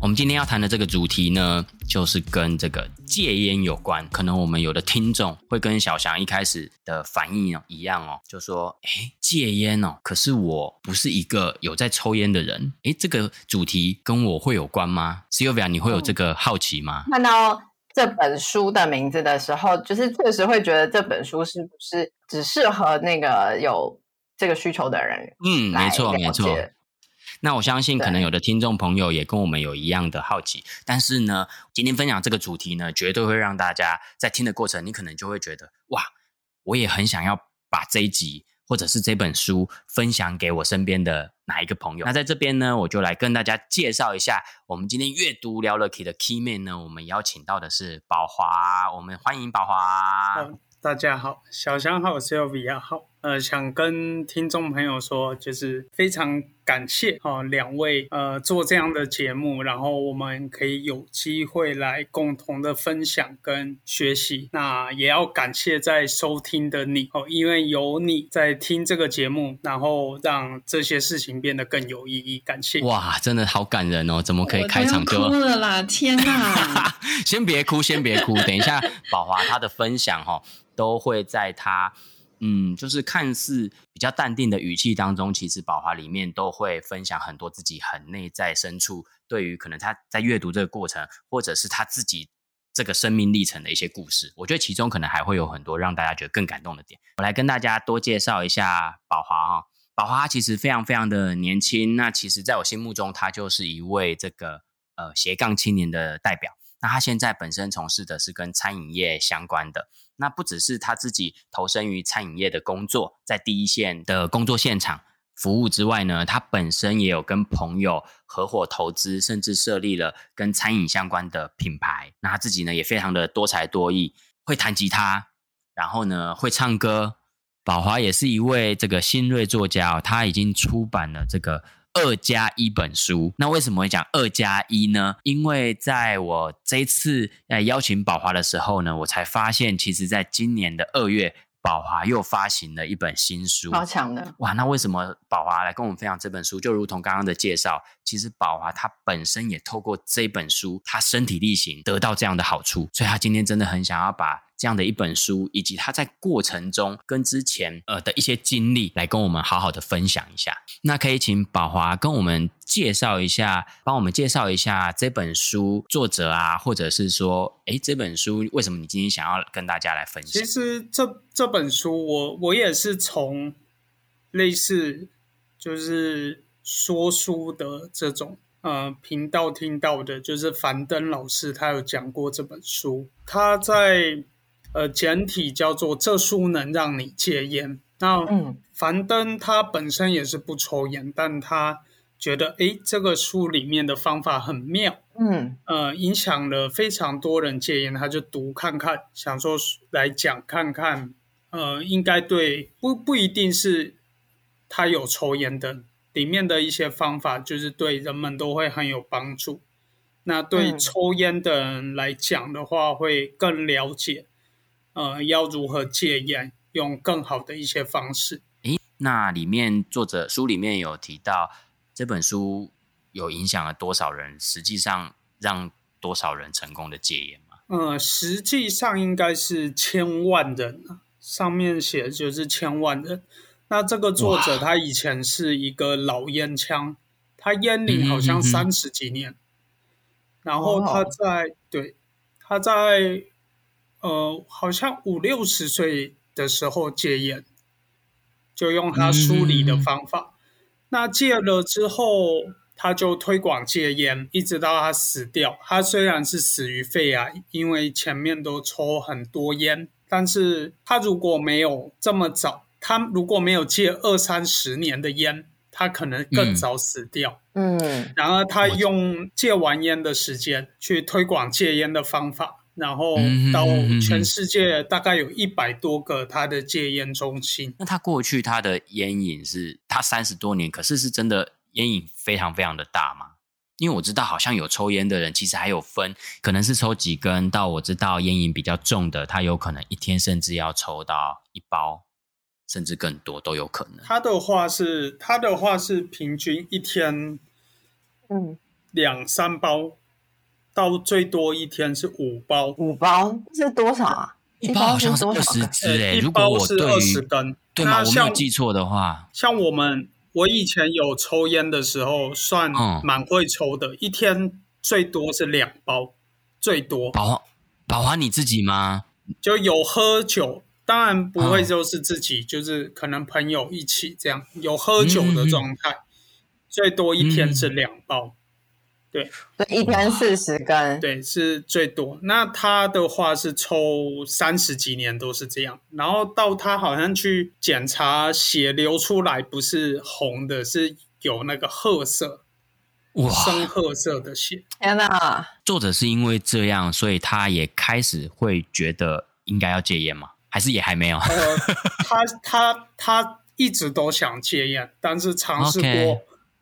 我们今天要谈的这个主题呢，就是跟这个戒烟有关。可能我们有的听众会跟小翔一开始的反应一样哦，就说：“诶，戒烟哦，可是我不是一个有在抽烟的人。诶，这个主题跟我会有关吗？Sylvia，你会有这个好奇吗？”看到这本书的名字的时候，就是确实会觉得这本书是不是只适合那个有这个需求的人？嗯，没错，没错。那我相信，可能有的听众朋友也跟我们有一样的好奇，但是呢，今天分享这个主题呢，绝对会让大家在听的过程，你可能就会觉得，哇，我也很想要把这一集或者是这本书分享给我身边的哪一个朋友。那在这边呢，我就来跟大家介绍一下，我们今天阅读聊了 Key 的 Key Man 呢，我们邀请到的是宝华，我们欢迎宝华。嗯，大家好，小翔好，Sylvia 好，呃，想跟听众朋友说，就是非常。感谢啊，两位呃做这样的节目，然后我们可以有机会来共同的分享跟学习。那也要感谢在收听的你哦，因为有你在听这个节目，然后让这些事情变得更有意义。感谢哇，真的好感人哦！怎么可以开场就哭了啦？天哪！先别哭，先别哭，等一下宝华他的分享哈、哦，都会在他。嗯，就是看似比较淡定的语气当中，其实宝华里面都会分享很多自己很内在深处，对于可能他在阅读这个过程，或者是他自己这个生命历程的一些故事。我觉得其中可能还会有很多让大家觉得更感动的点。我来跟大家多介绍一下宝华哈。宝华其实非常非常的年轻，那其实在我心目中，他就是一位这个呃斜杠青年的代表。那他现在本身从事的是跟餐饮业相关的。那不只是他自己投身于餐饮业的工作，在第一线的工作现场服务之外呢，他本身也有跟朋友合伙投资，甚至设立了跟餐饮相关的品牌。那他自己呢也非常的多才多艺，会弹吉他，然后呢会唱歌。宝华也是一位这个新锐作家哦，他已经出版了这个。二加一本书，那为什么会讲二加一呢？因为在我这一次来邀请宝华的时候呢，我才发现，其实在今年的二月，宝华又发行了一本新书，好强的哇！那为什么宝华来跟我们分享这本书？就如同刚刚的介绍，其实宝华他本身也透过这本书，他身体力行得到这样的好处，所以他今天真的很想要把。这样的一本书，以及他在过程中跟之前呃的一些经历，来跟我们好好的分享一下。那可以请宝华跟我们介绍一下，帮我们介绍一下这本书作者啊，或者是说，诶，这本书为什么你今天想要跟大家来分享？其实这这本书我，我我也是从类似就是说书的这种呃频道听到的，就是樊登老师他有讲过这本书，他在。呃，简体叫做《这书能让你戒烟》。那樊登他本身也是不抽烟，但他觉得，诶，这个书里面的方法很妙，嗯，呃，影响了非常多人戒烟，他就读看看，想说来讲看看，呃，应该对不不一定是他有抽烟的，里面的一些方法，就是对人们都会很有帮助。那对抽烟的人来讲的话，会更了解。呃，要如何戒烟？用更好的一些方式。诶，那里面作者书里面有提到这本书有影响了多少人？实际上让多少人成功的戒烟吗？呃，实际上应该是千万人，上面写的就是千万人。那这个作者他以前是一个老烟枪，他烟龄好像三十几年，嗯嗯嗯，然后他在、哦、对他在。呃，好像五六十岁的时候戒烟，就用他梳理的方法。嗯、那戒了之后，他就推广戒烟，一直到他死掉。他虽然是死于肺癌，因为前面都抽很多烟，但是他如果没有这么早，他如果没有戒二三十年的烟，他可能更早死掉。嗯，然而他用戒完烟的时间去推广戒烟的方法。然后到全世界大概有一百多个他的戒烟中心。那他过去他的烟瘾是他三十多年，可是是真的烟瘾非常非常的大吗？因为我知道好像有抽烟的人，其实还有分，可能是抽几根，到我知道烟瘾比较重的，他有可能一天甚至要抽到一包，甚至更多都有可能。他的话是他的话是平均一天，嗯，两三包。到最多一天是五包，五包是多少啊？一包好像是二十支诶，一包是二十根，对吗？我没有记错的话，像我们我以前有抽烟的时候，算蛮会抽的，嗯、一天最多是两包，最多。宝华，宝华你自己吗？就有喝酒，当然不会就是自己，嗯、就是可能朋友一起这样有喝酒的状态，嗯、最多一天是两包。嗯对，一天四十根，对，是最多。那他的话是抽三十几年都是这样，然后到他好像去检查血流出来不是红的，是有那个褐色，哇，深褐色的血。天哪！作者是因为这样，所以他也开始会觉得应该要戒烟吗？还是也还没有？呃，他他他一直都想戒烟，但是尝试过。Okay.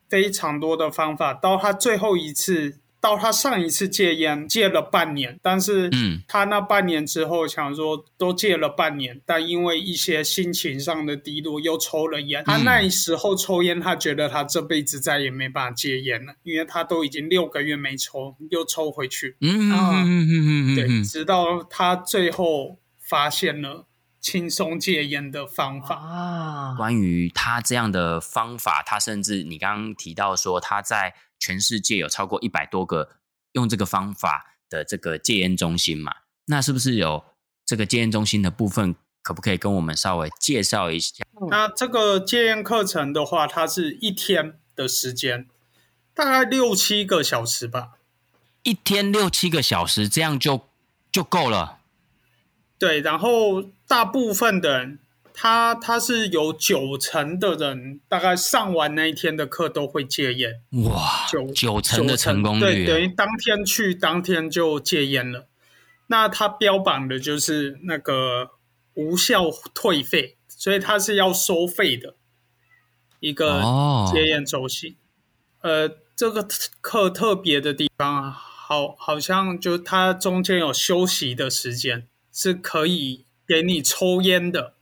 非常多的方法，到他最后一次，到他上一次戒烟戒了半年，但是，嗯，他那半年之后想说都戒了半年，但因为一些心情上的低落，又抽了烟。嗯、他那时候抽烟，他觉得他这辈子再也没办法戒烟了，因为他都已经六个月没抽，又抽回去。嗯嗯嗯嗯嗯，对，直到他最后发现了。轻松戒烟的方法啊！关于他这样的方法，他甚至你刚刚提到说他在全世界有超过一百多个用这个方法的这个戒烟中心嘛？那是不是有这个戒烟中心的部分？可不可以跟我们稍微介绍一下？那这个戒烟课程的话，它是一天的时间，大概六七个小时吧。一天六七个小时，这样就就够了。对，然后大部分的人，他他是有九成的人，大概上完那一天的课都会戒烟。哇，九九成的成功率，对，等于当天去，当天就戒烟了。那他标榜的就是那个无效退费，所以他是要收费的一个戒烟周期。哦、呃，这个课特别的地方，好，好像就它中间有休息的时间。是可以给你抽烟的，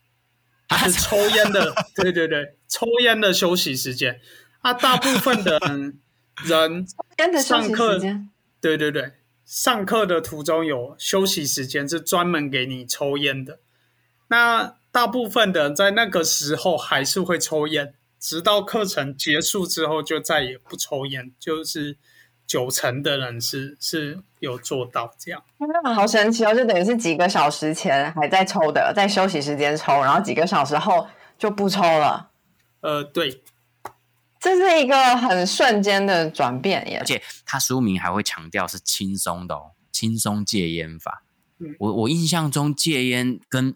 是抽烟的，对对对，抽烟的休息时间。啊，大部分的人上课，对对对，上课的途中有休息时间，是专门给你抽烟的。那大部分的人在那个时候还是会抽烟，直到课程结束之后就再也不抽烟，就是。九成的人是是有做到这样，那好神奇哦！就等于是几个小时前还在抽的，在休息时间抽，然后几个小时后就不抽了。呃，对，这是一个很瞬间的转变耶。而且他书名还会强调是轻松的哦，轻松戒烟法。嗯，我我印象中戒烟跟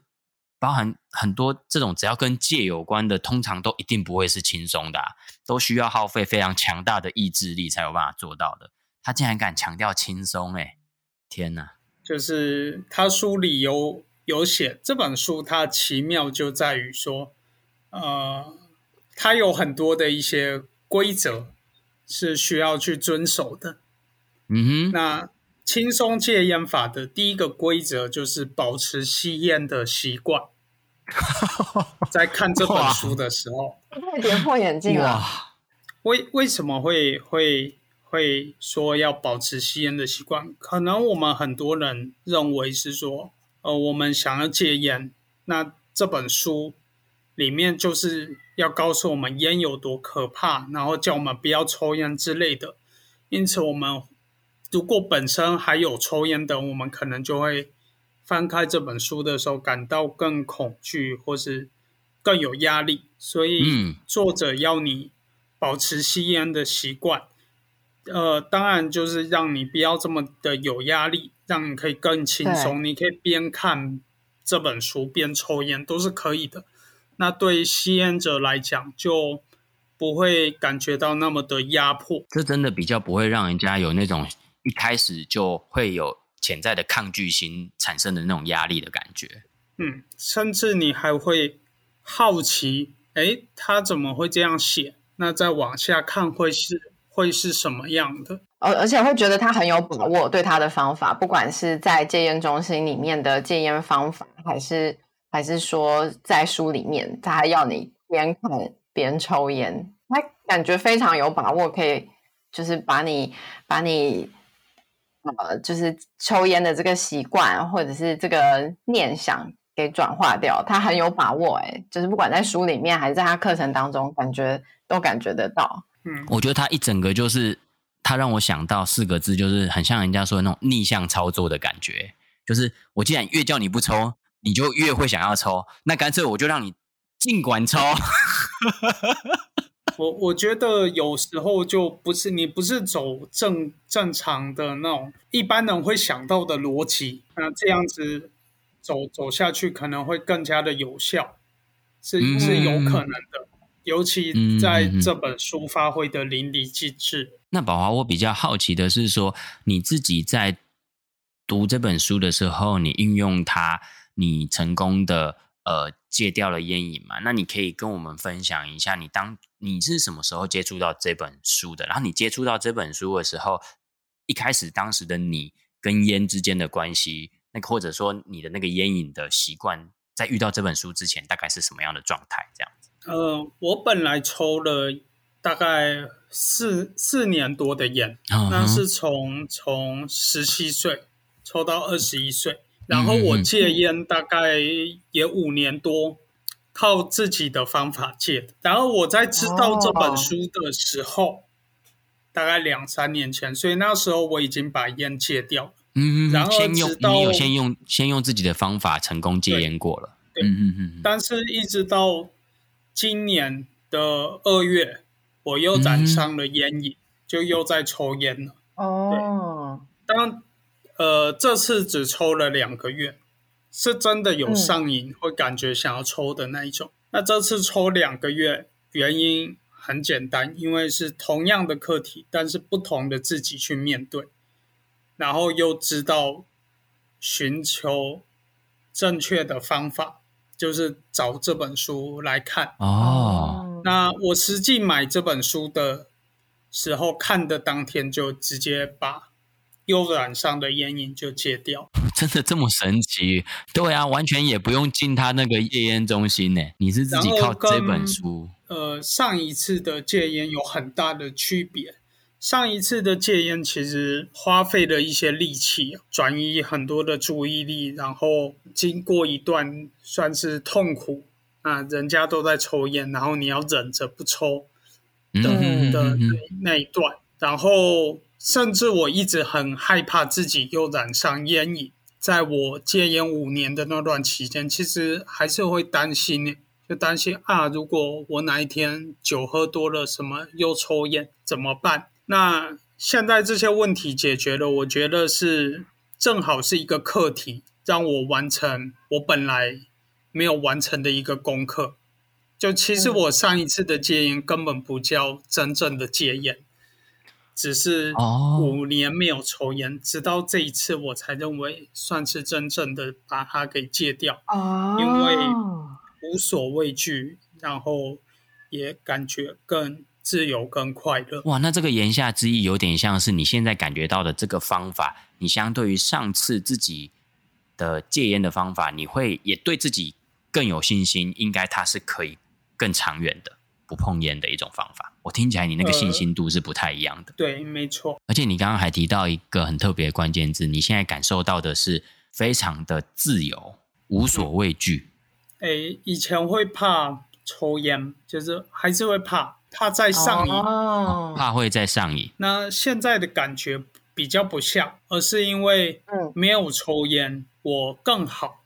包含很多这种只要跟戒有关的，通常都一定不会是轻松的啊，都需要耗费非常强大的意志力才有办法做到的。他竟然敢强调轻松，哎，天哪！就是他书里有有写这本书，它奇妙就在于说，呃，它有很多的一些规则是需要去遵守的。嗯哼，那。轻松戒烟法的第一个规则就是保持吸烟的习惯。在看这本书的时候，太跌破眼镜了。为为什么会会会说要保持吸烟的习惯？可能我们很多人认为是说，呃，我们想要戒烟，那这本书里面就是要告诉我们烟有多可怕，然后叫我们不要抽烟之类的。因此，我们。如果本身还有抽烟的，我们可能就会翻开这本书的时候感到更恐惧，或是更有压力。所以，作者要你保持吸烟的习惯。呃，当然就是让你不要这么的有压力，让你可以更轻松。你可以边看这本书边抽烟，都是可以的。那对吸烟者来讲，就不会感觉到那么的压迫。这真的比较不会让人家有那种。一开始就会有潜在的抗拒心产生的那种压力的感觉。嗯，甚至你还会好奇，哎，他怎么会这样写？那再往下看会是会是什么样的？而而且会觉得他很有把握，对他的方法，不管是在戒烟中心里面的戒烟方法，还是还是说在书里面，他还要你边看边抽烟，他感觉非常有把握，可以就是把你把你呃，就是抽烟的这个习惯或者是这个念想给转化掉，他很有把握，哎，就是不管在书里面还是在他课程当中，感觉都感觉得到。嗯，我觉得他一整个就是。他让我想到四个字，就是很像人家说的那种逆向操作的感觉。就是我既然越叫你不抽，你就越会想要抽。那干脆我就让你尽管抽。我我觉得有时候就不是你不是走正正常的那种一般人会想到的逻辑，那这样子走走下去可能会更加的有效，是是有可能的。嗯尤其在这本书发挥的淋漓尽致。那宝华，我比较好奇的是说，你自己在读这本书的时候，你运用它，你成功的呃戒掉了烟瘾嘛？那你可以跟我们分享一下，你当你是什么时候接触到这本书的？然后你接触到这本书的时候，一开始当时的你跟烟之间的关系，那个或者说你的那个烟瘾的习惯，在遇到这本书之前，大概是什么样的状态？这样。呃，我本来抽了大概四四年多的烟，uh-huh. 那是从从十七岁抽到二十一岁，然后我戒烟大概也五年多，靠自己的方法戒的。然后我在知道这本书的时候，oh. 大概两三年前，所以那时候我已经把烟戒掉了。嗯，然后先用你有先用先用自己的方法成功戒烟过了。对，嗯嗯嗯，但是一直到。今年的二月，我又染上了烟瘾，嗯，就又在抽烟了。哦，对，当呃这次只抽了两个月，是真的有上瘾，嗯，会感觉想要抽的那一种。那这次抽两个月，原因很简单，因为是同样的课题，但是不同的自己去面对，然后又知道寻求正确的方法。就是找这本书来看哦。那我实际买这本书的时候，看的当天就直接把右染上的烟瘾就戒掉。真的这么神奇？对啊，完全也不用进他那个戒烟中心呢。你是自己靠这本书？呃，上一次的戒烟有很大的区别。上一次的戒烟其实花费了一些力气，转移很多的注意力，然后经过一段算是痛苦啊，人家都在抽烟，然后你要忍着不抽的的那一段，然后甚至我一直很害怕自己又染上烟瘾，在我戒烟五年的那段期间，其实还是会担心，就担心啊，如果我哪一天酒喝多了，什么又抽烟怎么办？那现在这些问题解决了，我觉得是正好是一个课题，让我完成我本来没有完成的一个功课。就其实我上一次的戒烟根本不叫真正的戒烟，只是五年没有抽烟，直到这一次我才认为算是真正的把它给戒掉。因为无所畏惧，然后也感觉更。自由跟快乐。哇，那这个言下之意有点像是你现在感觉到的这个方法，你相对于上次自己的戒烟的方法，你会也对自己更有信心，应该它是可以更长远的不碰烟的一种方法。我听起来你那个信心度是不太一样的。呃、对，没错。而且你刚刚还提到一个很特别的关键字，你现在感受到的是非常的自由，无所畏惧。哎、嗯，以前会怕抽烟，就是还是会怕。怕再上瘾，oh. 怕会再上瘾。那现在的感觉比较不像，而是因为没有抽烟，我更好，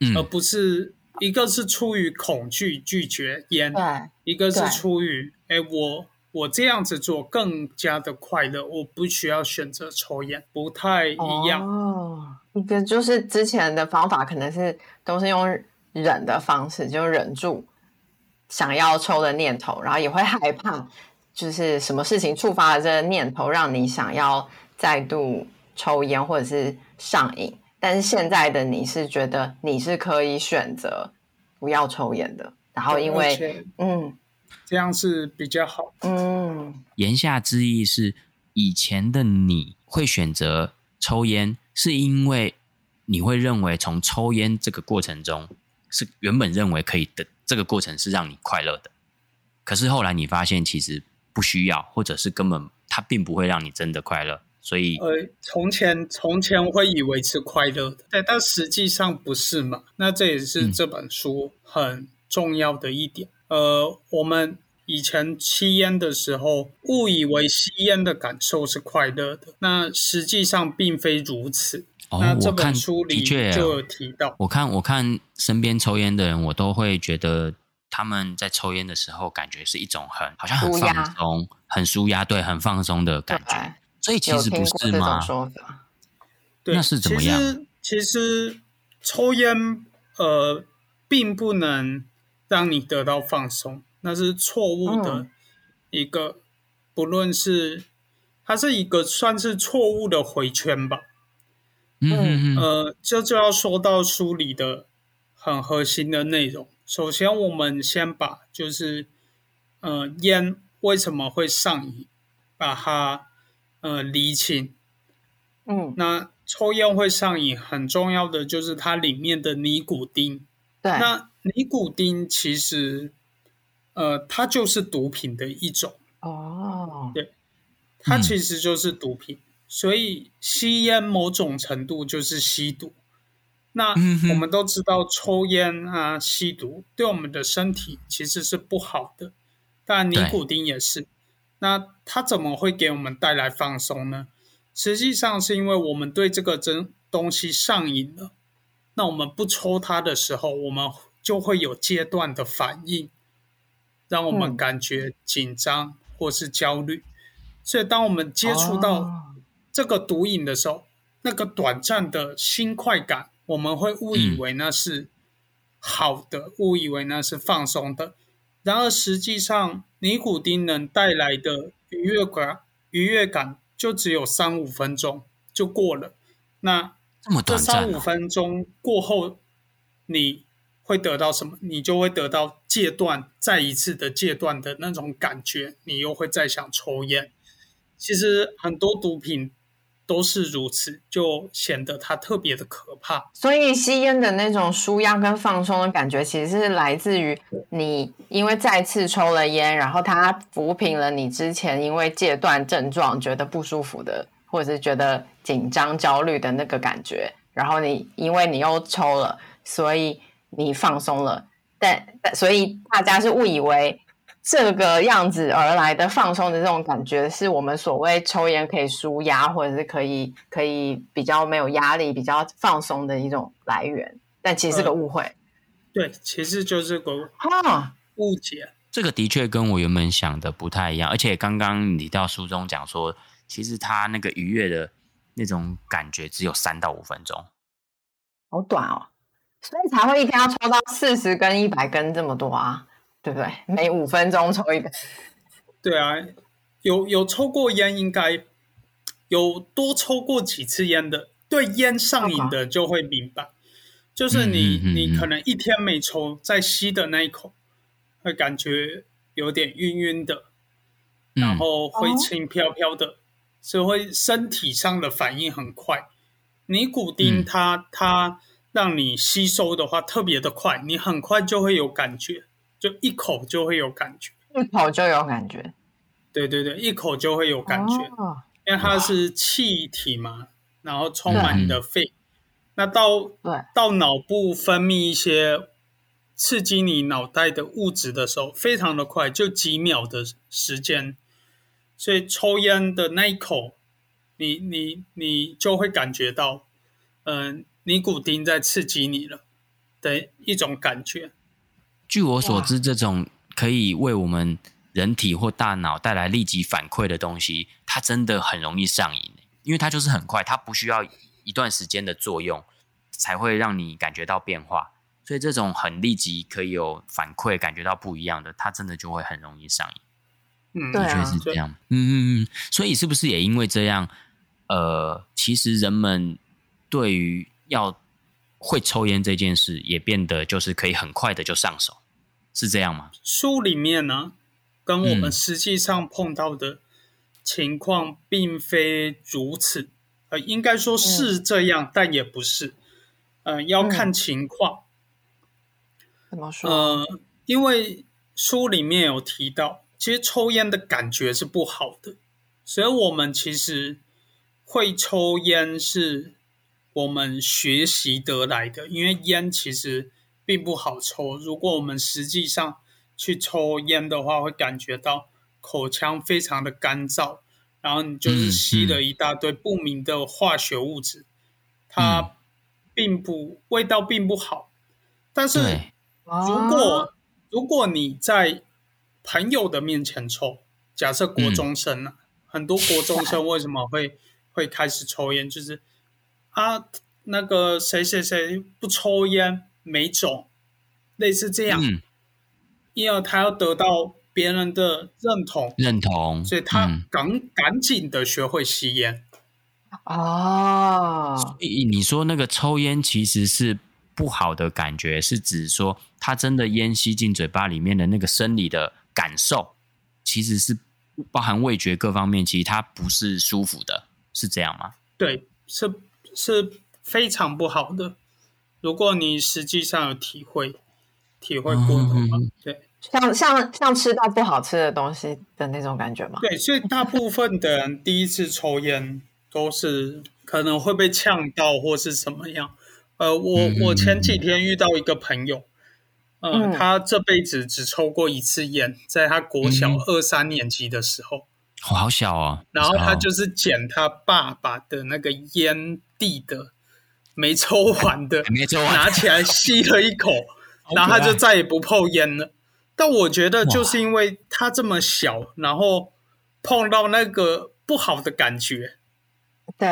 嗯，而不是一个是出于恐惧拒绝烟，对，一个是出于哎，我我这样子做更加的快乐，我不需要选择抽烟，不太一样。哦，一个就是之前的方法可能是都是用忍的方式，就忍住。想要抽的念头，然后也会害怕，就是什么事情触发了这个念头，让你想要再度抽烟或者是上瘾，但是现在的你是觉得你是可以选择不要抽烟的，然后因为嗯，这样是比较好。嗯，言下之意是，以前的你会选择抽烟，是因为你会认为从抽烟这个过程中是原本认为可以的，这个过程是让你快乐的，可是后来你发现其实不需要，或者是根本它并不会让你真的快乐。所以，呃，从前从前会以为是快乐的，但但实际上不是嘛？那这也是这本书很重要的一点。嗯、呃，我们以前吸烟的时候，误以为吸烟的感受是快乐的，那实际上并非如此。哦，那这本书里就有提到，我看我看身边抽烟的人，我都会觉得他们在抽烟的时候，感觉是一种很好像很放松、很舒压，对，很放松的感觉。所以其实不是吗？对，那是怎么样？其实，其实抽烟呃，并不能让你得到放松，那是错误的一个，嗯、不论是它是一个算是错误的回圈吧。嗯呃，这就，要说到书里的很核心的内容。首先，我们先把就是呃，烟为什么会上瘾，把它。呃，厘清，嗯，那抽烟会上瘾，很重要的就是它里面的尼古丁。对，那尼古丁其实，呃，它就是毒品的一种。哦，对，它其实就是毒品，嗯、所以吸烟某种程度就是吸毒。那我们都知道，抽烟啊，吸毒对我们的身体其实是不好的，但尼古丁也是。那它怎么会给我们带来放松呢？实际上是因为我们对这个真东西上瘾了。那我们不抽它的时候，我们就会有阶段的反应，让我们感觉紧张或是焦虑。所以当我们接触到这个毒瘾的时候，那个短暂的新快感，我们会误以为那是好的，误以为那是放松的。然而实际上，尼古丁能带来的愉悦感，愉悦感就只有三五分钟就过了。那这三五分钟过后，你会得到什么？你就会得到戒断，再一次的戒断的那种感觉，你又会再想抽烟。其实很多毒品。都是如此，就显得它特别的可怕。所以吸烟的那种舒压跟放松的感觉，其实是来自于你因为再次抽了烟，然后它抚平了你之前因为戒断症状觉得不舒服的，或者是觉得紧张焦虑的那个感觉。然后你因为你又抽了，所以你放松了。但但所以大家是误以为。这个样子而来的放松的这种感觉，是我们所谓抽烟可以舒压，或者是可以可以比较没有压力、比较放松的一种来源。但其实是个误会。呃、对，其实就是个哈误解。这个的确跟我原本想的不太一样。而且刚刚你到书中讲说，其实他那个愉悦的那种感觉只有三到五分钟，好短哦，所以才会一天要抽到四十根、一百根这么多啊。对不对？每五分钟抽一个。对啊，有有抽过烟，应该有多抽过几次烟的，对烟上瘾的就会明白。就是你你可能一天没抽，在吸的那一口，会感觉有点晕晕的，然后会轻飘飘的，所以会身体上的反应很快。尼古丁它、嗯、它让你吸收的话特别的快，你很快就会有感觉。就一口就会有感觉，一口就有感觉，对对对，一口就会有感觉，哦、因为它是气体嘛，然后充满你的肺，那到到脑部分泌一些刺激你脑袋的物质的时候，非常的快，就几秒的时间，所以抽烟的那一口，你你你就会感觉到，嗯、呃，尼古丁在刺激你了的一种感觉。据我所知，这种可以为我们人体或大脑带来立即反馈的东西，它真的很容易上瘾，因为它就是很快，它不需要一段时间的作用才会让你感觉到变化。所以这种很立即可以有反馈，感觉到不一样的，它真的就会很容易上瘾。嗯，的确是这样。嗯嗯嗯。所以是不是也因为这样，呃，其实人们对于要会抽烟这件事，也变得就是可以很快的就上手，是这样吗？书里面呢，跟我们实际上碰到的情况并非如此。嗯、呃，应该说是这样，嗯、但也不是。呃，要看情况。怎么说？呃，因为书里面有提到，其实抽烟的感觉是不好的，所以我们其实。会抽烟是我们学习得来的，因为烟其实并不好抽。如果我们实际上去抽烟的话，会感觉到口腔非常的干燥，然后你就是吸了一大堆不明的化学物质，嗯、它并不味道并不好。但是如果如果你在朋友的面前抽，假设国中生呢、啊，嗯、很多国中生为什么会？会开始抽烟，就是啊，那个谁谁谁不抽烟没种，类似这样，嗯、因为他要得到别人的认同，认同，所以他赶、嗯、赶紧的学会吸烟。哦，所以你说那个抽烟其实是不好的感觉，是指说他真的烟吸进嘴巴里面的那个生理的感受，其实是包含味觉各方面，其实它不是舒服的。是这样吗？对，是是非常不好的。如果你实际上有体会体会过的话，嗯、对，像像像吃到不好吃的东西的那种感觉吗？对，所以大部分的人第一次抽烟都是可能会被呛到或是什么样。呃，我我前几天遇到一个朋友，呃、嗯，他这辈子只抽过一次烟，在他国小二三年级的时候。哦、好小哦，然后他就是捡他爸爸的那个烟蒂的没抽完的，没抽完，拿起来吸了一口，然后他就再也不碰烟了。但我觉得就是因为他这么小，然后碰到那个不好的感觉，对，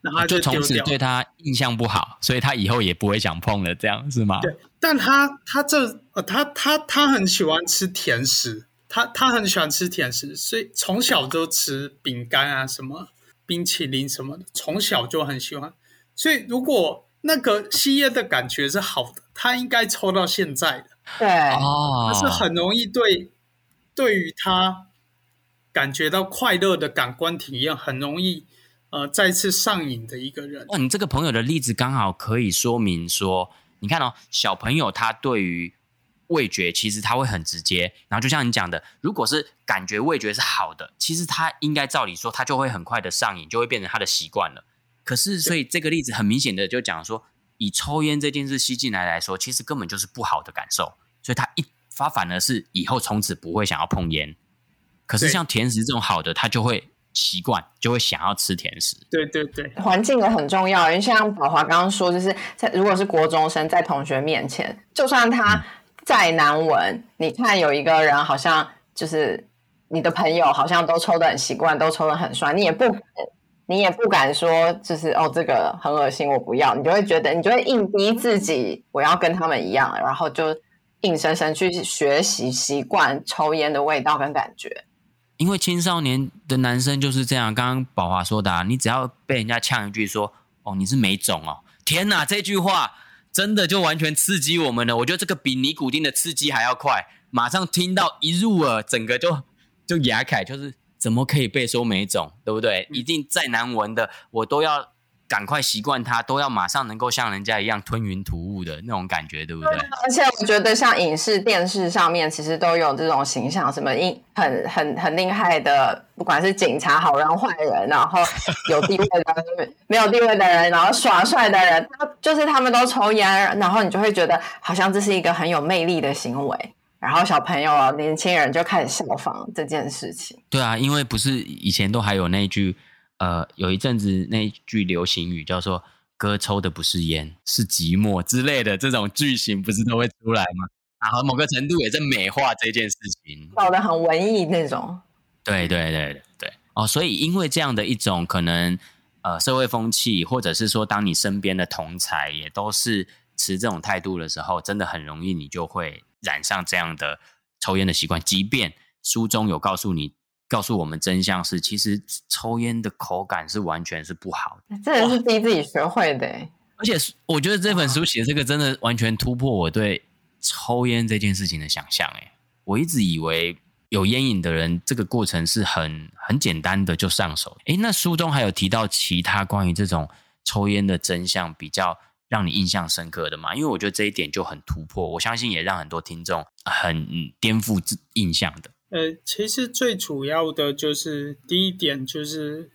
然后就从此对他印象不好，所以他以后也不会想碰了，这样是吗？对，但他他这呃他他他很喜欢吃甜食。他他很喜欢吃甜食，所以从小就吃饼干啊，什么冰淇淋什么的，从小就很喜欢。所以如果那个吸烟的感觉是好的，他应该抽到现在的。对，他是很容易对对于他感觉到快乐的感官体验，很容易呃再次上瘾的一个人。哇，你这个朋友的例子刚好可以说明说，你看哦，小朋友他对于味觉其实他会很直接，然后就像你讲的，如果是感觉味觉是好的，其实他应该照理说他就会很快的上瘾，就会变成他的习惯了。可是，所以这个例子很明显的就讲说，以抽烟这件事吸进来来说，其实根本就是不好的感受，所以他一发反而是以后从此不会想要碰烟。可是像甜食这种好的，他就会习惯，就会想要吃甜食。对对对，环境也很重要，因为像宝华刚刚说，就是在如果是国中生在同学面前，就算他。嗯再难闻，你看有一个人好像就是你的朋友，好像都抽的很习惯，都抽的很帅，你也不敢，你也不敢说，就是哦，这个很恶心，我不要，你就会觉得，你就会硬逼自己，我要跟他们一样，然后就硬生生去学习习惯抽烟的味道跟感觉。因为青少年的男生就是这样，刚刚宝华说的啊，你只要被人家呛一句说，哦，你是没种哦，天哪，这句话。真的就完全刺激我们了，我觉得这个比尼古丁的刺激还要快，马上听到一入耳，整个就就牙开，就是怎么可以被说每种，对不对？一定再难闻的，我都要。赶快习惯它，都要马上能够像人家一样吞云吐雾的那种感觉，对不对？而且我觉得像影视、电视上面，其实都有这种形象，什么英很很很厉害的，不管是警察、好人、坏人，然后有地位的、没有地位的人，然后耍帅的人，他就是他们都抽烟，然后你就会觉得好像这是一个很有魅力的行为，然后小朋友、啊年轻人就开始效仿这件事情。对啊，因为不是以前都还有那一句。呃，有一阵子那一句流行语叫做“哥抽的不是烟，是寂寞”之类的这种句型，不是都会出来吗？然后某个程度也在美化这件事情，搞得很文艺那种。对对对对哦，所以因为这样的一种可能，呃，社会风气，或者是说，当你身边的同才也都是持这种态度的时候，真的很容易你就会染上这样的抽烟的习惯。即便书中有告诉你。告诉我们真相是，其实抽烟的口感是完全是不好的。这也是逼自己学会的。而且我觉得这本书写这个真的完全突破我对抽烟这件事情的想象。哎，我一直以为有烟瘾的人，这个过程是很很简单的就上手。哎，那书中还有提到其他关于这种抽烟的真相比较让你印象深刻的嘛？因为我觉得这一点就很突破，我相信也让很多听众很颠覆印象的。呃，其实最主要的就是第一点就是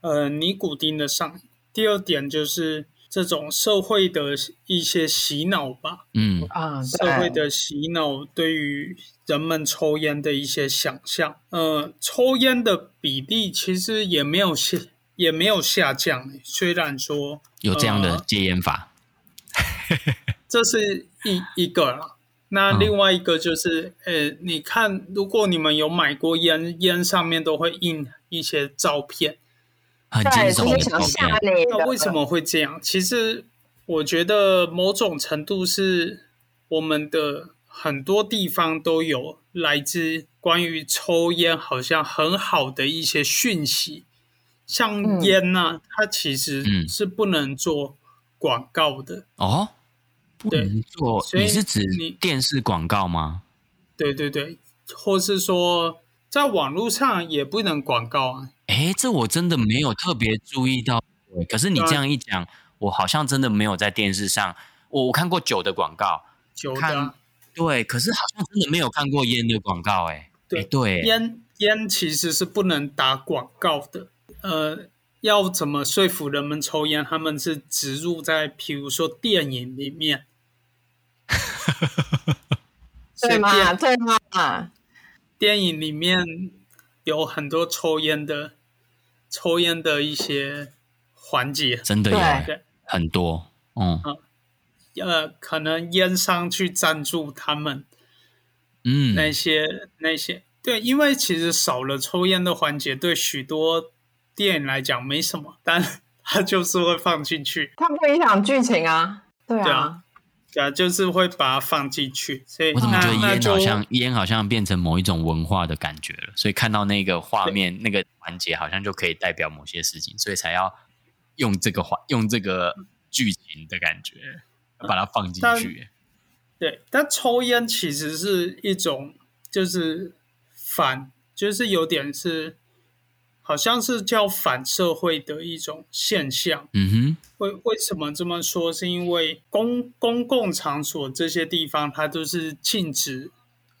呃尼古丁的上瘾，第二点就是。这种社会的一些洗脑吧，嗯啊，社会的洗脑对于人们抽烟的一些想象，呃，抽烟的比例其实也没有下，也没有下降。虽然说有这样的戒烟法，呃、这是一一个啦。那另外一个就是，呃，你看，如果你们有买过烟，烟上面都会印一些照片。很惊悚的照片。那为什么会这样？其实我觉得某种程度是我们的很多地方都有来自关于抽烟好像很好的一些讯息，像烟呐、啊嗯，它其实是不能做广告的哦。不能做？所以你是指电视广告吗？对对对，或是说在网络上也不能广告啊。哎，这我真的没有特别注意到。可是你这样一讲，我好像真的没有在电视上，我我看过酒的广告，酒的，对，可是好像真的没有看过烟的广告。哎，对对，烟烟其实是不能打广告的。呃，要怎么说服人们抽烟？他们是植入在，譬如说电影里面，对吗？对吗？电影里面。有很多抽烟的，抽烟的一些环节，真的有很多，嗯，呃，可能烟商去赞助他们，嗯，那些那些，对，因为其实少了抽烟的环节，对许多电影来讲没什么，但 他就是会放进去，它不影响剧情啊，对啊。对啊对，就是会把它放进去，所以我怎么觉得烟好像烟好像变成某一种文化的感觉了，所以看到那个画面那个环节，好像就可以代表某些事情，所以才要用这个画用这个剧情的感觉把它放进去。对，但抽烟其实是一种，就是反，就是有点是。好像是叫反社会的一种现象。嗯哼，为为什么这么说？是因为公公共场所这些地方，它都是禁止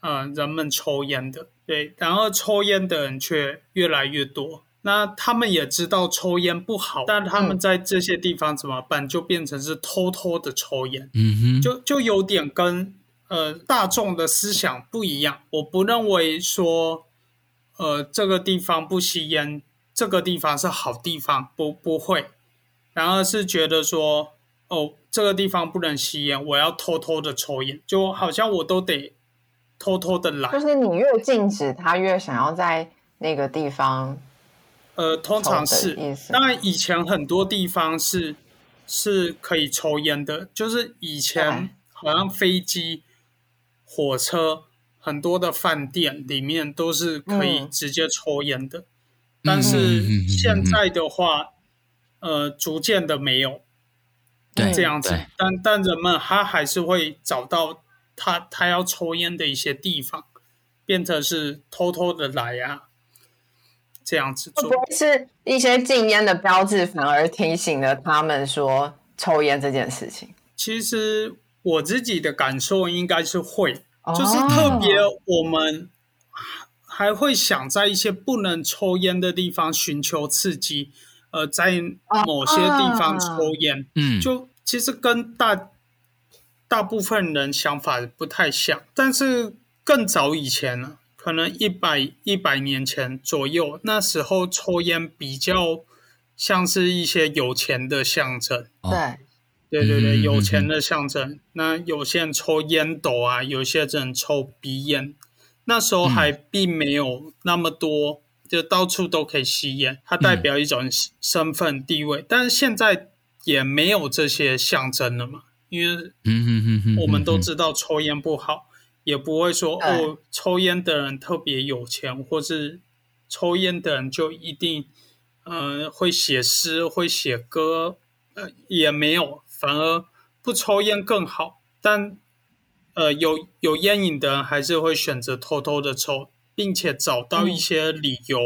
呃人们抽烟的。对，然后抽烟的人却越来越多。那他们也知道抽烟不好，但他们在这些地方怎么办？就变成是偷偷的抽烟。嗯哼，就就有点跟呃大众的思想不一样。我不认为说。呃，这个地方不吸烟，这个地方是好地方，不不会，然后是觉得说，哦，这个地方不能吸烟，我要偷偷的抽烟，就好像我都得偷偷的来。就是你越禁止，他越想要在那个地方。呃，通常是，当然以前很多地方是是可以抽烟的，就是以前好像飞机、火车。很多的饭店里面都是可以直接抽烟的，嗯，但是现在的话，呃，逐渐的没有这样子，但但人们他还是会找到他他要抽烟的一些地方，变成是偷偷的来啊，这样子做。会不会是一些禁烟的标志，反而提醒了他们说抽烟这件事情？其实我自己的感受应该是会。就是特别，我们还会想在一些不能抽烟的地方寻求刺激，呃，在某些地方抽烟，嗯，就其实跟大大部分人想法不太像。但是更早以前呢，可能一百一百年前左右，那时候抽烟比较像是一些有钱的象征，对。对对对，有钱的象征。那有些人抽烟斗啊，有些人抽鼻烟。那时候还并没有那么多，嗯、就到处都可以吸烟，它代表一种身份地位。嗯、但是现在也没有这些象征了嘛，因为我们都知道抽烟不好，嗯、也不会说哦，抽烟的人特别有钱，或是抽烟的人就一定，呃，会写诗，会写歌，呃，也没有，反而不抽烟更好。但，呃，有有烟瘾的人还是会选择偷偷的抽，并且找到一些理由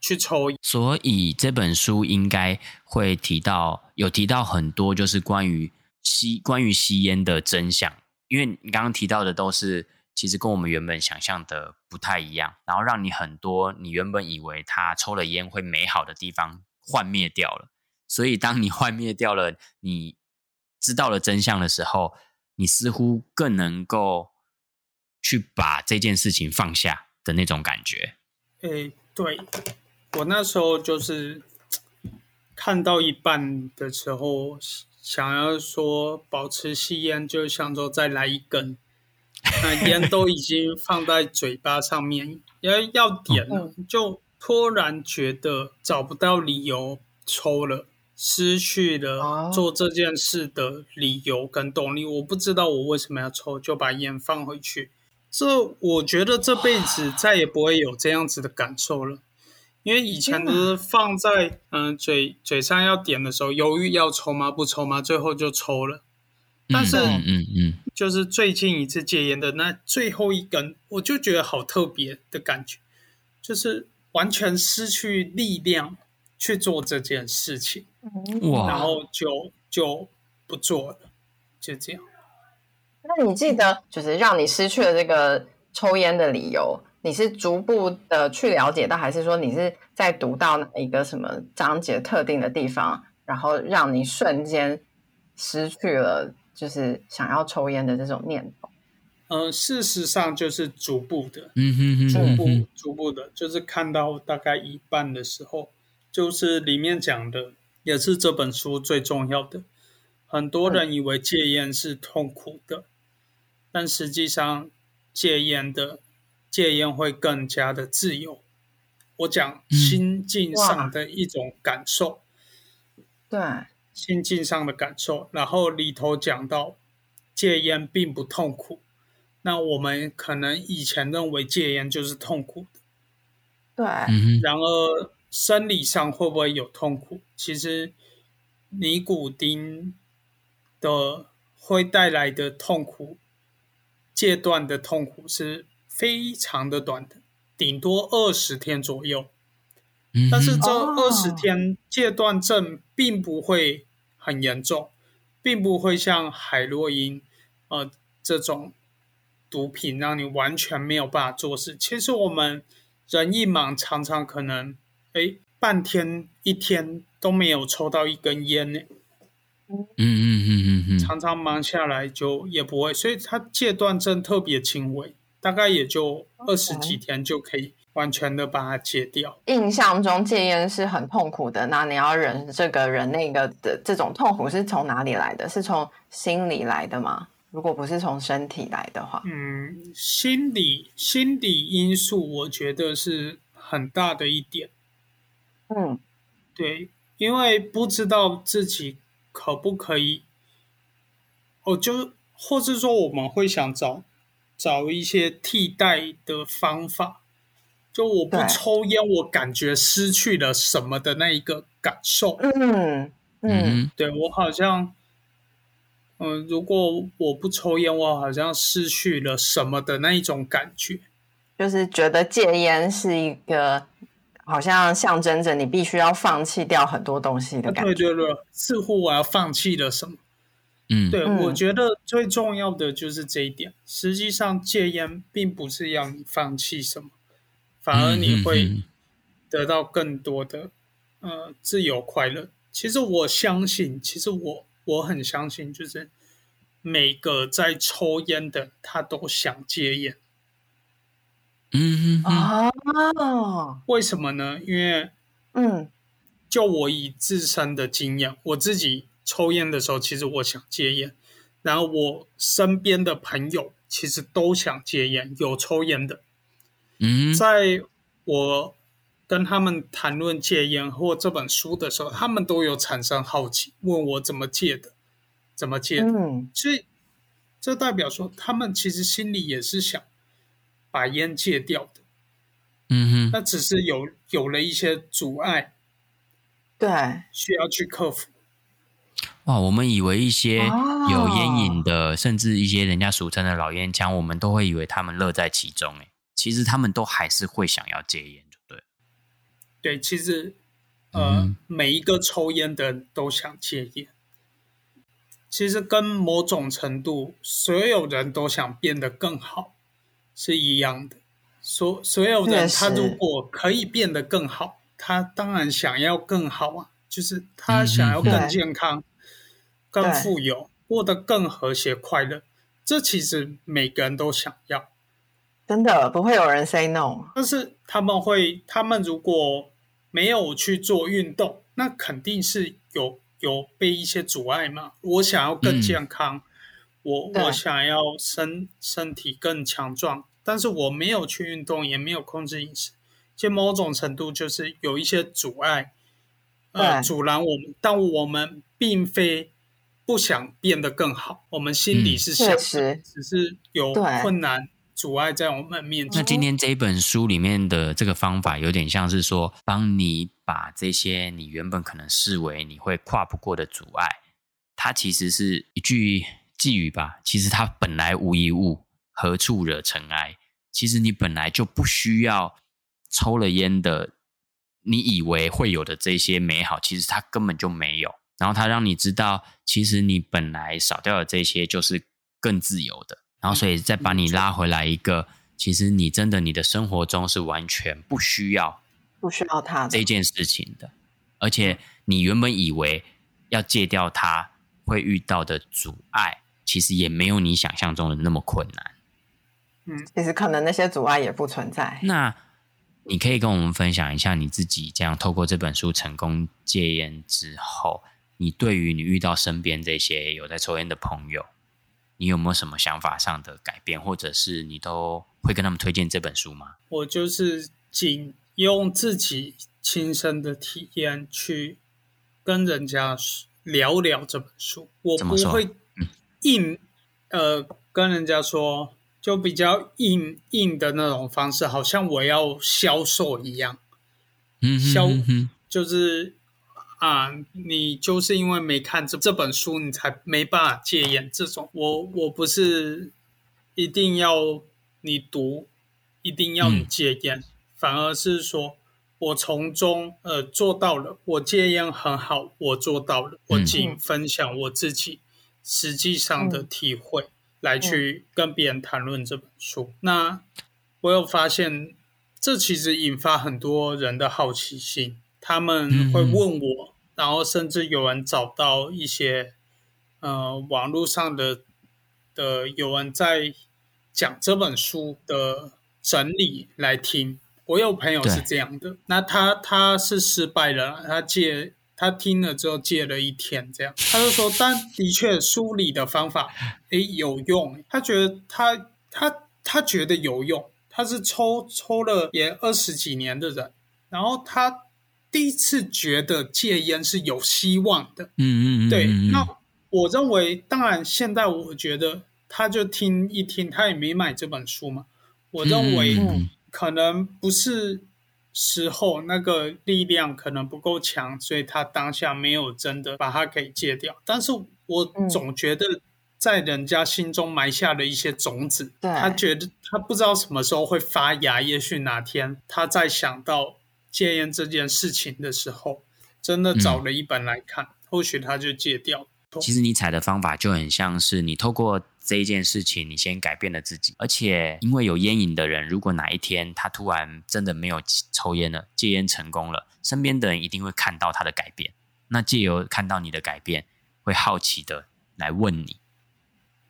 去抽。所以这本书应该会提到，有提到很多就是关于吸关于吸烟的真相，因为你刚刚提到的都是。其实跟我们原本想象的不太一样，然后让你很多你原本以为他抽了烟会美好的地方幻灭掉了。所以当你幻灭掉了，你知道了真相的时候，你似乎更能够去把这件事情放下的那种感觉。诶，对，我那时候就是看到一半的时候，想要说保持吸烟，就想说再来一根。那烟都已经放在嘴巴上面，要要点了，就突然觉得找不到理由抽了，失去了做这件事的理由跟动力。我不知道我为什么要抽，就把烟放回去。这我觉得这辈子再也不会有这样子的感受了，因为以前都是放在嗯嘴嘴上要点的时候，犹豫要抽吗？不抽吗？最后就抽了。但是，嗯嗯嗯，就是最近一次戒烟的那最后一根，我就觉得好特别的感觉，就是完全失去力量去做这件事情，哇，然后就就不做了，就这样。那你记得，就是让你失去了这个抽烟的理由，你是逐步的去了解到，还是说你是在读到哪一个什么章节特定的地方，然后让你瞬间失去了？就是想要抽烟的这种念头，呃，事实上就是逐步的，嗯哼哼，逐步逐步的，就是看到大概一半的时候，就是里面讲的，也是这本书最重要的。很多人以为戒烟是痛苦的，但实际上戒烟的戒烟会更加的自由。我讲心境上的一种感受，对。心境上的感受，然后里头讲到戒烟并不痛苦，那我们可能以前认为戒烟就是痛苦的，对。然而生理上会不会有痛苦？其实尼古丁的会带来的痛苦，戒断的痛苦是非常的短的，顶多二十天左右。但是这二十天戒断症并不会。很严重，并不会像海洛因，呃，这种毒品让你完全没有办法做事。其实我们人一忙，常常可能，哎，半天一天都没有抽到一根烟呢。嗯嗯嗯嗯嗯，常常忙下来就也不会，所以他戒断症特别轻微，大概也就二十几天就可以。完全的把它戒掉。印象中戒烟是很痛苦的，那你要忍这个忍那个的这种痛苦是从哪里来的？是从心里来的吗？如果不是从身体来的话，嗯，心理心理因素我觉得是很大的一点。嗯，对，因为不知道自己可不可以，哦，就或是说我们会想找找一些替代的方法。就我不抽烟，我感觉失去了什么的那一个感受。嗯嗯，对，我好像，嗯、呃，如果我不抽烟，我好像失去了什么的那一种感觉。就是觉得戒烟是一个好像象征着你必须要放弃掉很多东西的感觉。对对对，似乎我要放弃了什么。嗯，对，我觉得最重要的就是这一点。实际上，戒烟并不是要你放弃什么。反而你会得到更多的呃自由快乐。其实我相信，其实我我很相信，就是每个在抽烟的他都想戒烟。嗯啊，为什么呢？因为嗯，就我以自身的经验，我自己抽烟的时候，其实我想戒烟，然后我身边的朋友其实都想戒烟，有抽烟的。嗯，在我跟他们谈论戒烟或这本书的时候，他们都有产生好奇，问我怎么戒的，怎么戒的。嗯，所以这代表说，他们其实心里也是想把烟戒掉的。嗯哼，那只是有有了一些阻碍，对，需要去克服。哇，我们以为一些有烟瘾的，哦、甚至一些人家俗称的老烟枪，我们都会以为他们乐在其中。哎，其实他们都还是会想要戒烟，对。对，其实呃，嗯、每一个抽烟的人都想戒烟。其实跟某种程度，所有人都想变得更好是一样的。所所有人，他如果可以变得更好，他当然想要更好啊，就是他想要更健康。嗯更富有，过得更和谐快乐，这其实每个人都想要，真的不会有人 say no。但是他们会，他们如果没有去做运动，那肯定是有有被一些阻碍嘛。我想要更健康，嗯、我我想要身身体更强壮，但是我没有去运动，也没有控制饮食，其实某种程度就是有一些阻碍，呃，阻拦我们，但我们并非。不想变得更好，我们心里是想，嗯、只是有困难阻碍在我们面前。那今天这一本书里面的这个方法，有点像是说，帮你把这些你原本可能视为你会跨不过的阻碍，它其实是一句寄语吧。其实它本来无一物，何处惹尘埃？其实你本来就不需要抽了烟的，你以为会有的这些美好，其实它根本就没有。然后它让你知道，其实你本来少掉的这些就是更自由的。然后，所以再把你拉回来一个，其实你真的你的生活中是完全不需要不需要它这件事情的。而且你原本以为要戒掉它会遇到的阻碍，其实也没有你想象中的那么困难。嗯，其实可能那些阻碍也不存在。那你可以跟我们分享一下你自己这样透过这本书成功戒烟之后。你对于你遇到身边这些有在抽烟的朋友，你有没有什么想法上的改变，或者是你都会跟他们推荐这本书吗？我就是仅用自己亲身的体验去跟人家聊聊这本书，我不会硬呃跟人家说，就比较硬硬的那种方式，好像我要销售一样，嗯，销就是。啊，你就是因为没看这这本书，你才没办法戒烟。这种我我不是一定要你读，一定要你戒烟，嗯、反而是说我从中呃做到了，我戒烟很好，我做到了，我仅分享我自己实际上的体会，嗯、来去跟别人谈论这本书。嗯、那我有发现，这其实引发很多人的好奇心。他们会问我，嗯、然后甚至有人找到一些，呃，网络上的的有人在讲这本书的整理来听。我有朋友是这样的，那他他是失败了，他戒他听了之后戒了一天，这样他就说，但的确梳理的方法诶有用，他觉得他他他觉得有用，他是抽抽了也二十几年的人，然后他。第一次觉得戒烟是有希望的，嗯嗯嗯，对。那我认为，当然，现在我觉得他就听一听，他也没买这本书嘛。我认为可能不是时候，那个力量可能不够强，所以他当下没有真的把它给戒掉。但是我总觉得，在人家心中埋下了一些种子，他觉得他不知道什么时候会发芽，也许哪天他在想到。戒烟这件事情的时候，真的找了一本来看，嗯、或许他就戒掉。其实你采的方法就很像是你透过这一件事情，你先改变了自己。而且因为有烟瘾的人，如果哪一天他突然真的没有抽烟了，戒烟成功了，身边的人一定会看到他的改变。那借由看到你的改变，会好奇的来问你。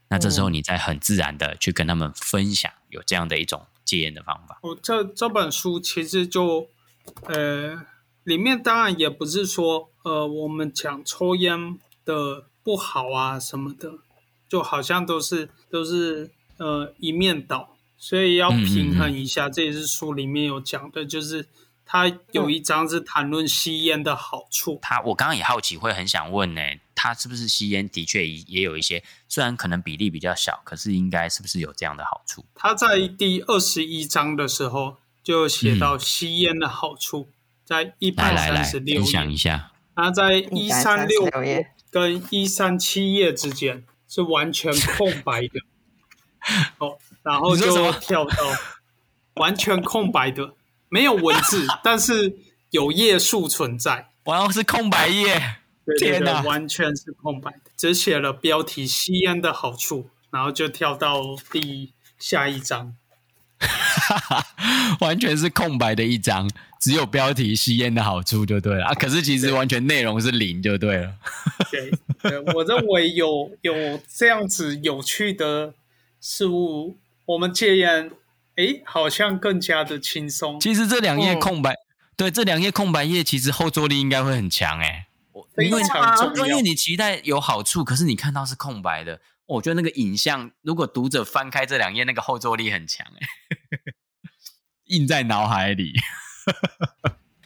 那这时候你再很自然的去跟他们分享有这样的一种戒烟的方法。我这这本书其实就。呃，里面当然也不是说，呃，我们讲抽烟的不好啊什么的，就好像都是都是呃一面倒，所以要平衡一下。嗯嗯嗯，这也是书里面有讲的，就是他有一章是谈论吸烟的好处。他我刚刚也好奇，会很想问呢，他是不是吸烟的确也有一些，虽然可能比例比较小，可是应该是不是有这样的好处？他在第二十一章的时候。就写到吸烟的好处，嗯、在一百三十六页，分享一下。他在一三六页跟一三七页之间是完全空白的。哦，然后就跳到完全空白的，没有文字，但是有页数存在。然后是空白页，对对对，天哪，完全是空白的，只写了标题“吸烟的好处”，然后就跳到第下一章。完全是空白的一张，只有标题“吸烟的好处”就对了啊！可是其实完全内容是零就对了。对，对，我认为有有这样子有趣的事物，我们戒烟，哎，好像更加的轻松。其实这两页空白，嗯、对，这两页空白页，其实后坐力应该会很强哎，非常重要。因为你期待有好处，可是你看到是空白的。我觉得那个影像，如果读者翻开这两页，那个后坐力很强哎，印在脑海里。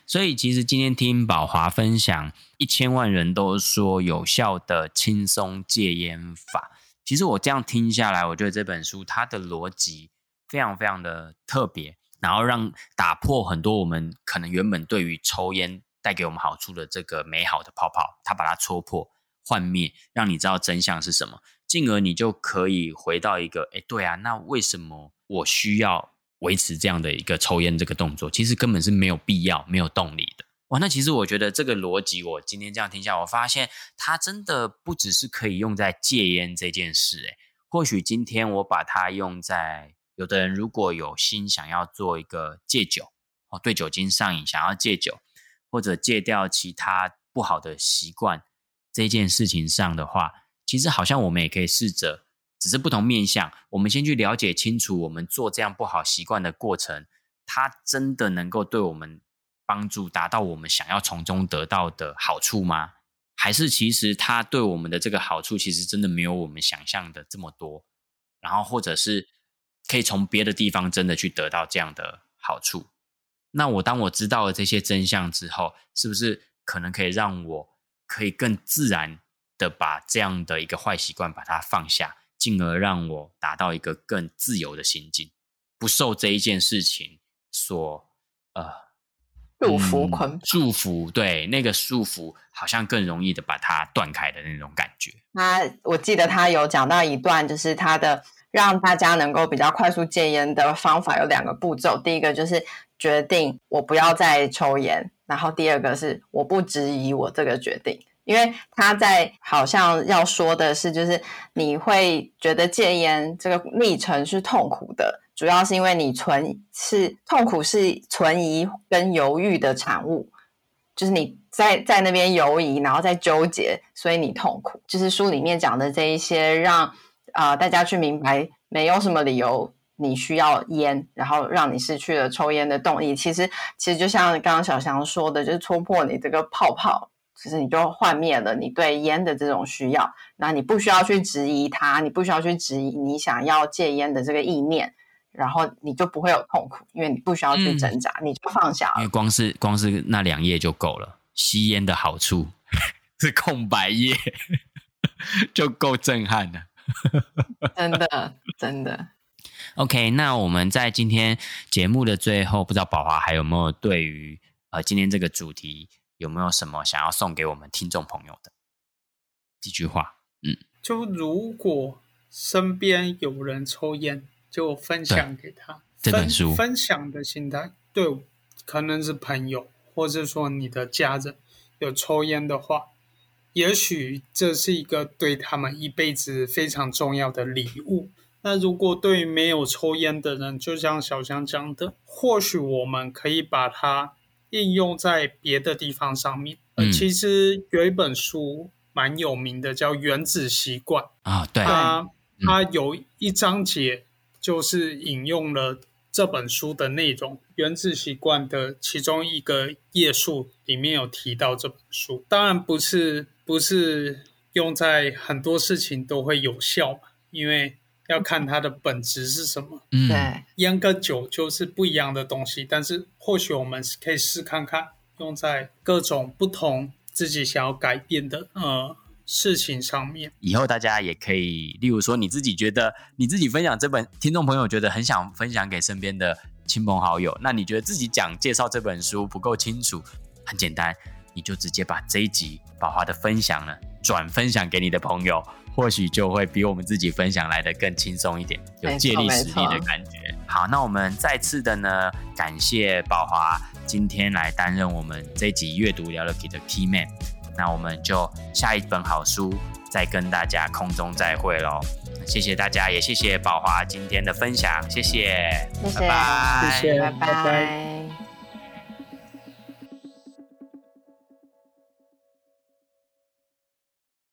所以其实今天听宝华分享一千万人都说有效的轻松戒烟法，其实我这样听下来，我觉得这本书它的逻辑非常非常的特别，然后让打破很多我们可能原本对于抽烟带给我们好处的这个美好的泡泡，它把它戳破、幻灭，让你知道真相是什么。进而你就可以回到一个，哎，对啊，那为什么我需要维持这样的一个抽烟这个动作？其实根本是没有必要、没有动力的。哇，那其实我觉得这个逻辑，我今天这样听下来，我发现它真的不只是可以用在戒烟这件事。哎，或许今天我把它用在有的人如果有心想要做一个戒酒，哦，对酒精上瘾，想要戒酒，或者戒掉其他不好的习惯这件事情上的话。其实好像我们也可以试着，只是不同面向。我们先去了解清楚，我们做这样不好习惯的过程，它真的能够对我们帮助，达到我们想要从中得到的好处吗？还是其实它对我们的这个好处，其实真的没有我们想象的这么多？然后或者是可以从别的地方真的去得到这样的好处？那我当我知道了这些真相之后，是不是可能可以让我可以更自然？的把这样的一个坏习惯把它放下，进而让我达到一个更自由的心境，不受这一件事情所呃束缚捆束缚。对，那个束缚好像更容易的把它断开的那种感觉。他我记得他有讲到一段，就是他的让大家能够比较快速戒烟的方法有两个步骤，第一个就是决定我不要再抽烟，然后第二个是我不质疑我这个决定。因为他在好像要说的是，就是你会觉得戒烟这个历程是痛苦的，主要是因为你存是痛苦是存疑跟犹豫的产物，就是你在在那边犹疑，然后在纠结，所以你痛苦。就是书里面讲的这一些让，啊大家去明白，没有什么理由你需要烟，然后让你失去了抽烟的动力。其实其实就像刚刚小翔说的，就是戳破你这个泡泡。其实你就幻灭了你对烟的这种需要，那你不需要去质疑它，你不需要去质疑你想要戒烟的这个意念，然后你就不会有痛苦，因为你不需要去挣扎，嗯、你就放下了。因为光是光是那两页就够了，吸烟的好处 是空白页，就够震撼了。真的真的。OK，那我们在今天节目的最后，不知道宝华还有没有对于呃今天这个主题。有没有什么想要送给我们听众朋友的几句话？嗯，就如果身边有人抽烟，就分享给他这本书。分享的心态，对，可能是朋友，或者说你的家人有抽烟的话，也许这是一个对他们一辈子非常重要的礼物。那如果对没有抽烟的人，就像小翔讲的，或许我们可以把它。应用在别的地方上面。呃，其实有一本书蛮有名的，叫《原子习惯》啊，对，它它有一章节就是引用了这本书的内容，《原子习惯》的其中一个页数里面有提到这本书。当然不是不是用在很多事情都会有效嘛，因为。要看它的本质是什么。嗯，对，烟跟酒就是不一样的东西，但是或许我们可以试看看，用在各种不同自己想要改变的呃事情上面。以后大家也可以，例如说你自己觉得你自己分享这本，听众朋友觉得很想分享给身边的亲朋好友。那你觉得自己讲介绍这本书不够清楚，很简单，你就直接把这一集宝华的分享呢转分享给你的朋友，或许就会比我们自己分享来的更轻松一点，有借力使力的感觉。好，那我们再次的呢感谢宝华今天来担任我们这一集阅读聊了 Key 的 Key Man。那我们就下一本好书再跟大家空中再会喽，谢谢大家，也谢谢宝华今天的分享，谢谢，谢谢，拜拜，谢谢，拜拜。拜拜。